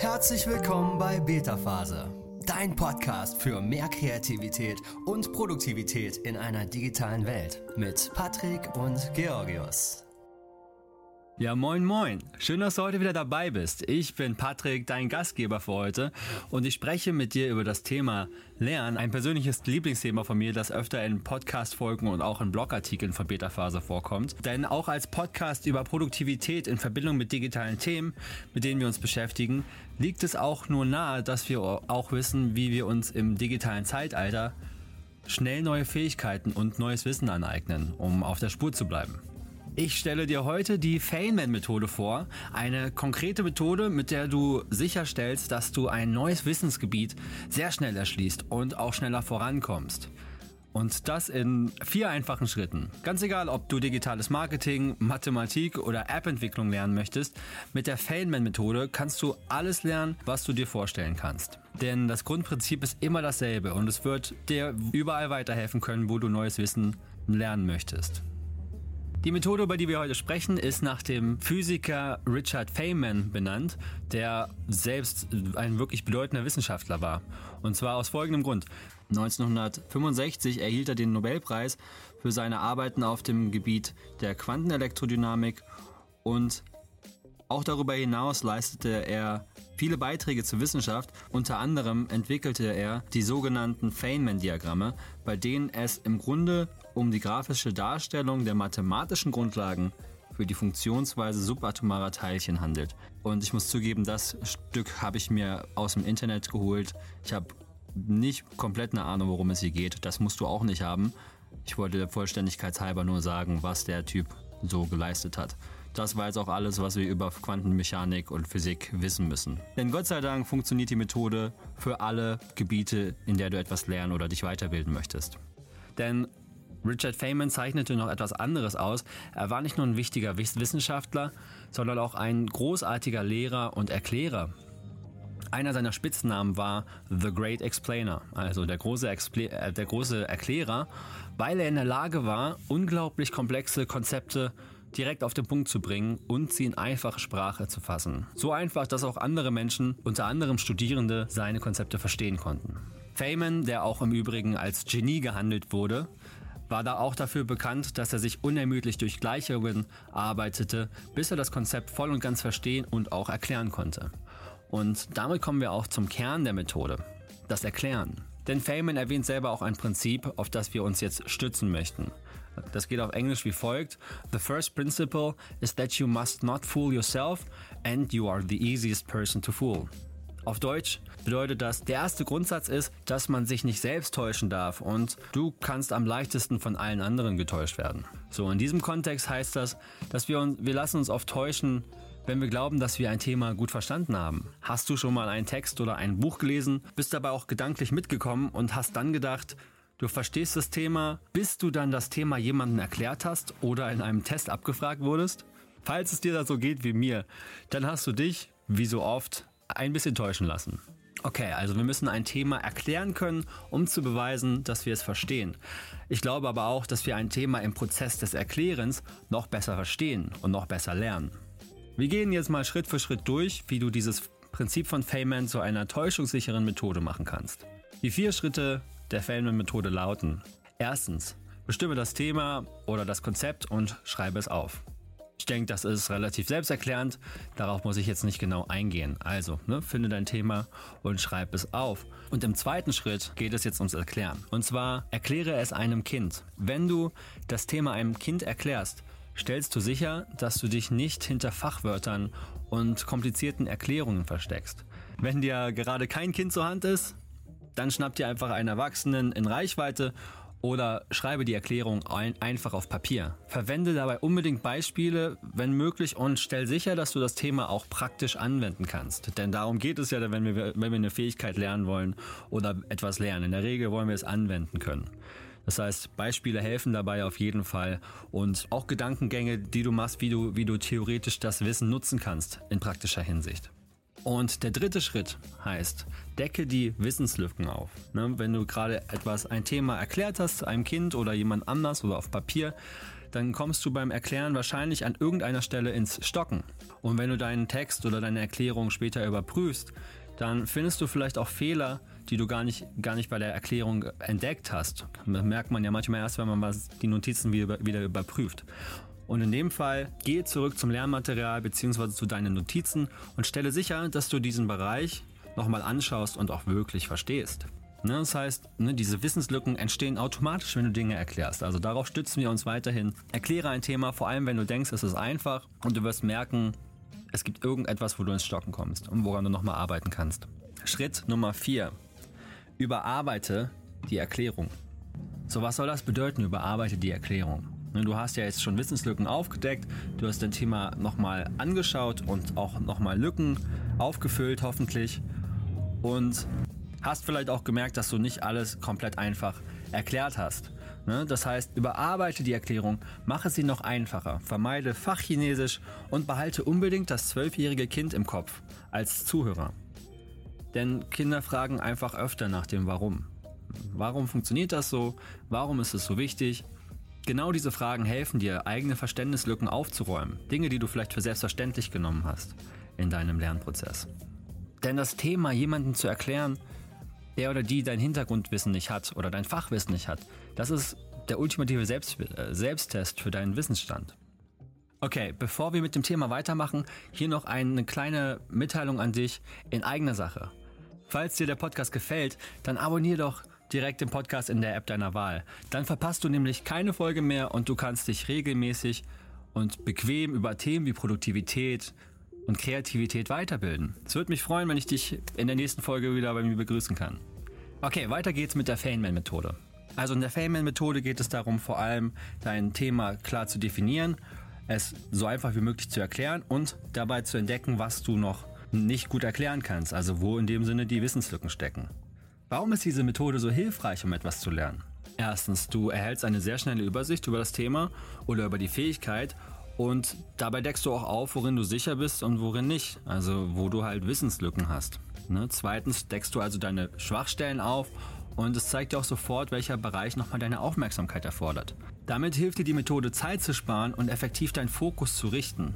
Herzlich willkommen bei Beta Phase, dein Podcast für mehr Kreativität und Produktivität in einer digitalen Welt mit Patrick und Georgios. Ja, moin, moin. Schön, dass du heute wieder dabei bist. Ich bin Patrick, dein Gastgeber für heute und ich spreche mit dir über das Thema Lernen, ein persönliches Lieblingsthema von mir, das öfter in Podcast-Folgen und auch in Blogartikeln von Beta-Phase vorkommt. Denn auch als Podcast über Produktivität in Verbindung mit digitalen Themen, mit denen wir uns beschäftigen, liegt es auch nur nahe, dass wir auch wissen, wie wir uns im digitalen Zeitalter schnell neue Fähigkeiten und neues Wissen aneignen, um auf der Spur zu bleiben. Ich stelle dir heute die Feynman-Methode vor, eine konkrete Methode, mit der du sicherstellst, dass du ein neues Wissensgebiet sehr schnell erschließt und auch schneller vorankommst. Und das in vier einfachen Schritten. Ganz egal, ob du digitales Marketing, Mathematik oder App-Entwicklung lernen möchtest, mit der Feynman-Methode kannst du alles lernen, was du dir vorstellen kannst. Denn das Grundprinzip ist immer dasselbe und es wird dir überall weiterhelfen können, wo du neues Wissen lernen möchtest. Die Methode, über die wir heute sprechen, ist nach dem Physiker Richard Feynman benannt, der selbst ein wirklich bedeutender Wissenschaftler war. Und zwar aus folgendem Grund. 1965 erhielt er den Nobelpreis für seine Arbeiten auf dem Gebiet der Quantenelektrodynamik und auch darüber hinaus leistete er viele Beiträge zur Wissenschaft. Unter anderem entwickelte er die sogenannten Feynman-Diagramme, bei denen es im Grunde um die grafische Darstellung der mathematischen Grundlagen für die Funktionsweise subatomarer Teilchen handelt. Und ich muss zugeben, das Stück habe ich mir aus dem Internet geholt. Ich habe nicht komplett eine Ahnung, worum es hier geht. Das musst du auch nicht haben. Ich wollte der Vollständigkeit halber nur sagen, was der Typ so geleistet hat. Das war jetzt auch alles, was wir über Quantenmechanik und Physik wissen müssen. Denn Gott sei Dank funktioniert die Methode für alle Gebiete, in der du etwas lernen oder dich weiterbilden möchtest. Denn Richard Feynman zeichnete noch etwas anderes aus. Er war nicht nur ein wichtiger Wissenschaftler, sondern auch ein großartiger Lehrer und Erklärer. Einer seiner Spitznamen war The Great Explainer, also der große, Expl äh, der große Erklärer, weil er in der Lage war, unglaublich komplexe Konzepte direkt auf den Punkt zu bringen und sie in einfache Sprache zu fassen. So einfach, dass auch andere Menschen, unter anderem Studierende, seine Konzepte verstehen konnten. Feynman, der auch im Übrigen als Genie gehandelt wurde, war da auch dafür bekannt, dass er sich unermüdlich durch Gleichungen arbeitete, bis er das Konzept voll und ganz verstehen und auch erklären konnte. Und damit kommen wir auch zum Kern der Methode, das Erklären. Denn Feynman erwähnt selber auch ein Prinzip, auf das wir uns jetzt stützen möchten. Das geht auf Englisch wie folgt. The first principle is that you must not fool yourself and you are the easiest person to fool. Auf Deutsch bedeutet das, der erste Grundsatz ist, dass man sich nicht selbst täuschen darf und du kannst am leichtesten von allen anderen getäuscht werden. So, in diesem Kontext heißt das, dass wir uns, wir lassen uns oft täuschen, wenn wir glauben, dass wir ein Thema gut verstanden haben. Hast du schon mal einen Text oder ein Buch gelesen, bist dabei auch gedanklich mitgekommen und hast dann gedacht, du verstehst das Thema, bis du dann das Thema jemandem erklärt hast oder in einem Test abgefragt wurdest? Falls es dir da so geht wie mir, dann hast du dich, wie so oft, ein bisschen täuschen lassen. Okay, also wir müssen ein Thema erklären können, um zu beweisen, dass wir es verstehen. Ich glaube aber auch, dass wir ein Thema im Prozess des Erklärens noch besser verstehen und noch besser lernen. Wir gehen jetzt mal Schritt für Schritt durch, wie du dieses Prinzip von Feynman zu einer täuschungssicheren Methode machen kannst. Die vier Schritte der Feynman-Methode lauten. Erstens, bestimme das Thema oder das Konzept und schreibe es auf. Ich denke, das ist relativ selbsterklärend. Darauf muss ich jetzt nicht genau eingehen. Also, ne, finde dein Thema und schreib es auf. Und im zweiten Schritt geht es jetzt ums Erklären. Und zwar erkläre es einem Kind. Wenn du das Thema einem Kind erklärst, stellst du sicher, dass du dich nicht hinter Fachwörtern und komplizierten Erklärungen versteckst. Wenn dir gerade kein Kind zur Hand ist, dann schnapp dir einfach einen Erwachsenen in Reichweite oder schreibe die Erklärung ein, einfach auf Papier. Verwende dabei unbedingt Beispiele, wenn möglich, und stell sicher, dass du das Thema auch praktisch anwenden kannst. Denn darum geht es ja, wenn wir, wenn wir eine Fähigkeit lernen wollen oder etwas lernen. In der Regel wollen wir es anwenden können. Das heißt, Beispiele helfen dabei auf jeden Fall und auch Gedankengänge, die du machst, wie du, wie du theoretisch das Wissen nutzen kannst in praktischer Hinsicht. Und der dritte Schritt heißt, decke die Wissenslücken auf. Ne? Wenn du gerade etwas, ein Thema erklärt hast, einem Kind oder jemand anders oder auf Papier, dann kommst du beim Erklären wahrscheinlich an irgendeiner Stelle ins Stocken. Und wenn du deinen Text oder deine Erklärung später überprüfst, dann findest du vielleicht auch Fehler, die du gar nicht, gar nicht bei der Erklärung entdeckt hast. Das merkt man ja manchmal erst, wenn man die Notizen wieder, wieder überprüft. Und in dem Fall gehe zurück zum Lernmaterial bzw. zu deinen Notizen und stelle sicher, dass du diesen Bereich nochmal anschaust und auch wirklich verstehst. Ne, das heißt, ne, diese Wissenslücken entstehen automatisch, wenn du Dinge erklärst. Also darauf stützen wir uns weiterhin. Erkläre ein Thema, vor allem wenn du denkst, es ist einfach und du wirst merken, es gibt irgendetwas, wo du ins Stocken kommst und woran du nochmal arbeiten kannst. Schritt Nummer 4. Überarbeite die Erklärung. So, was soll das bedeuten, überarbeite die Erklärung? Ne, du hast ja jetzt schon Wissenslücken aufgedeckt, du hast dein Thema nochmal angeschaut und auch nochmal Lücken aufgefüllt, hoffentlich. Und hast vielleicht auch gemerkt, dass du nicht alles komplett einfach erklärt hast. Ne? Das heißt, überarbeite die Erklärung, mache sie noch einfacher, vermeide Fachchinesisch und behalte unbedingt das zwölfjährige Kind im Kopf als Zuhörer. Denn Kinder fragen einfach öfter nach dem Warum. Warum funktioniert das so? Warum ist es so wichtig? Genau diese Fragen helfen dir, eigene Verständnislücken aufzuräumen. Dinge, die du vielleicht für selbstverständlich genommen hast in deinem Lernprozess. Denn das Thema jemandem zu erklären, der oder die dein Hintergrundwissen nicht hat oder dein Fachwissen nicht hat, das ist der ultimative Selbst äh, Selbsttest für deinen Wissensstand. Okay, bevor wir mit dem Thema weitermachen, hier noch eine kleine Mitteilung an dich in eigener Sache. Falls dir der Podcast gefällt, dann abonniere doch direkt den Podcast in der App deiner Wahl. Dann verpasst du nämlich keine Folge mehr und du kannst dich regelmäßig und bequem über Themen wie Produktivität und Kreativität weiterbilden. Es würde mich freuen, wenn ich dich in der nächsten Folge wieder bei mir begrüßen kann. Okay, weiter geht's mit der Feynman-Methode. Also in der Feynman-Methode geht es darum, vor allem dein Thema klar zu definieren, es so einfach wie möglich zu erklären und dabei zu entdecken, was du noch nicht gut erklären kannst, also wo in dem Sinne die Wissenslücken stecken. Warum ist diese Methode so hilfreich, um etwas zu lernen? Erstens, du erhältst eine sehr schnelle Übersicht über das Thema oder über die Fähigkeit und dabei deckst du auch auf, worin du sicher bist und worin nicht, also wo du halt Wissenslücken hast. Ne? Zweitens deckst du also deine Schwachstellen auf und es zeigt dir auch sofort, welcher Bereich nochmal deine Aufmerksamkeit erfordert. Damit hilft dir die Methode Zeit zu sparen und effektiv deinen Fokus zu richten.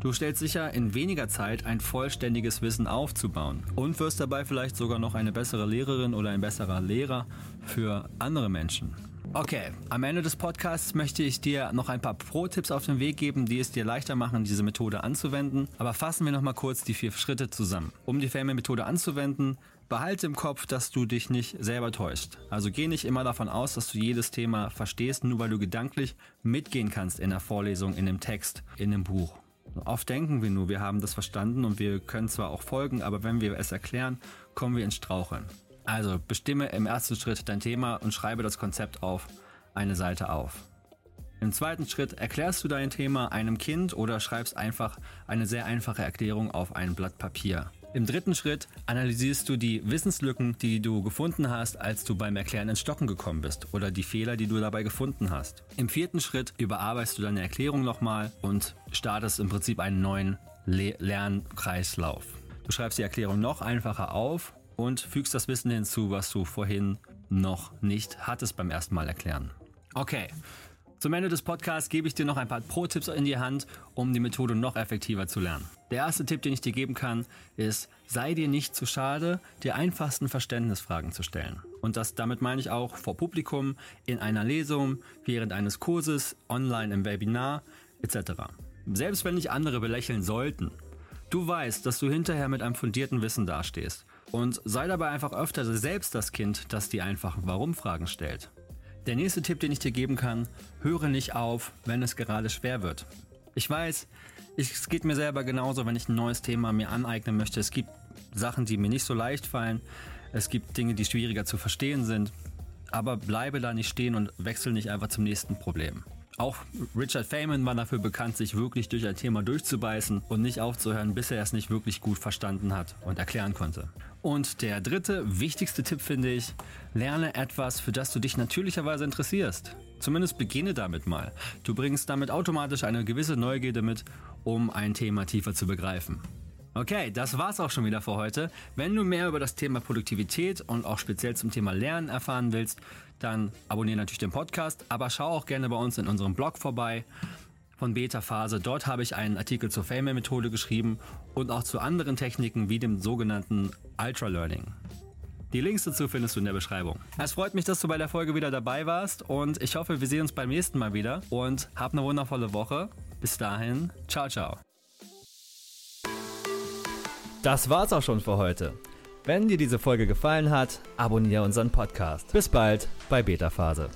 Du stellst sicher, in weniger Zeit ein vollständiges Wissen aufzubauen und wirst dabei vielleicht sogar noch eine bessere Lehrerin oder ein besserer Lehrer für andere Menschen. Okay, am Ende des Podcasts möchte ich dir noch ein paar Pro-Tipps auf den Weg geben, die es dir leichter machen, diese Methode anzuwenden. Aber fassen wir noch mal kurz die vier Schritte zusammen. Um die Feynman-Methode anzuwenden, behalte im Kopf, dass du dich nicht selber täuschst. Also geh nicht immer davon aus, dass du jedes Thema verstehst, nur weil du gedanklich mitgehen kannst in der Vorlesung, in dem Text, in dem Buch. Oft denken wir nur, wir haben das verstanden und wir können zwar auch folgen, aber wenn wir es erklären, kommen wir ins Straucheln. Also bestimme im ersten Schritt dein Thema und schreibe das Konzept auf eine Seite auf. Im zweiten Schritt erklärst du dein Thema einem Kind oder schreibst einfach eine sehr einfache Erklärung auf ein Blatt Papier. Im dritten Schritt analysierst du die Wissenslücken, die du gefunden hast, als du beim Erklären ins Stocken gekommen bist oder die Fehler, die du dabei gefunden hast. Im vierten Schritt überarbeitest du deine Erklärung nochmal und startest im Prinzip einen neuen Le Lernkreislauf. Du schreibst die Erklärung noch einfacher auf und fügst das Wissen hinzu, was du vorhin noch nicht hattest beim ersten Mal erklären. Okay. Zum Ende des Podcasts gebe ich dir noch ein paar Pro-Tipps in die Hand, um die Methode noch effektiver zu lernen. Der erste Tipp, den ich dir geben kann, ist, sei dir nicht zu schade, dir einfachsten Verständnisfragen zu stellen. Und das damit meine ich auch vor Publikum, in einer Lesung, während eines Kurses, online im Webinar etc. Selbst wenn dich andere belächeln sollten, du weißt, dass du hinterher mit einem fundierten Wissen dastehst und sei dabei einfach öfter selbst das Kind, das die einfachen Warum-Fragen stellt. Der nächste Tipp, den ich dir geben kann, höre nicht auf, wenn es gerade schwer wird. Ich weiß, ich, es geht mir selber genauso, wenn ich ein neues Thema mir aneignen möchte. Es gibt Sachen, die mir nicht so leicht fallen. Es gibt Dinge, die schwieriger zu verstehen sind. Aber bleibe da nicht stehen und wechsel nicht einfach zum nächsten Problem. Auch Richard Feynman war dafür bekannt, sich wirklich durch ein Thema durchzubeißen und nicht aufzuhören, bis er es nicht wirklich gut verstanden hat und erklären konnte. Und der dritte, wichtigste Tipp finde ich, lerne etwas, für das du dich natürlicherweise interessierst. Zumindest beginne damit mal. Du bringst damit automatisch eine gewisse Neugierde mit, um ein Thema tiefer zu begreifen. Okay, das war's auch schon wieder für heute. Wenn du mehr über das Thema Produktivität und auch speziell zum Thema Lernen erfahren willst, dann abonniere natürlich den Podcast, aber schau auch gerne bei uns in unserem Blog vorbei von Beta Phase. Dort habe ich einen Artikel zur Failman-Methode geschrieben und auch zu anderen Techniken wie dem sogenannten Ultra Learning. Die Links dazu findest du in der Beschreibung. Es freut mich, dass du bei der Folge wieder dabei warst und ich hoffe, wir sehen uns beim nächsten Mal wieder und hab eine wundervolle Woche. Bis dahin, ciao, ciao. Das war's auch schon für heute. Wenn dir diese Folge gefallen hat, abonniere unseren Podcast. Bis bald bei Beta Phase.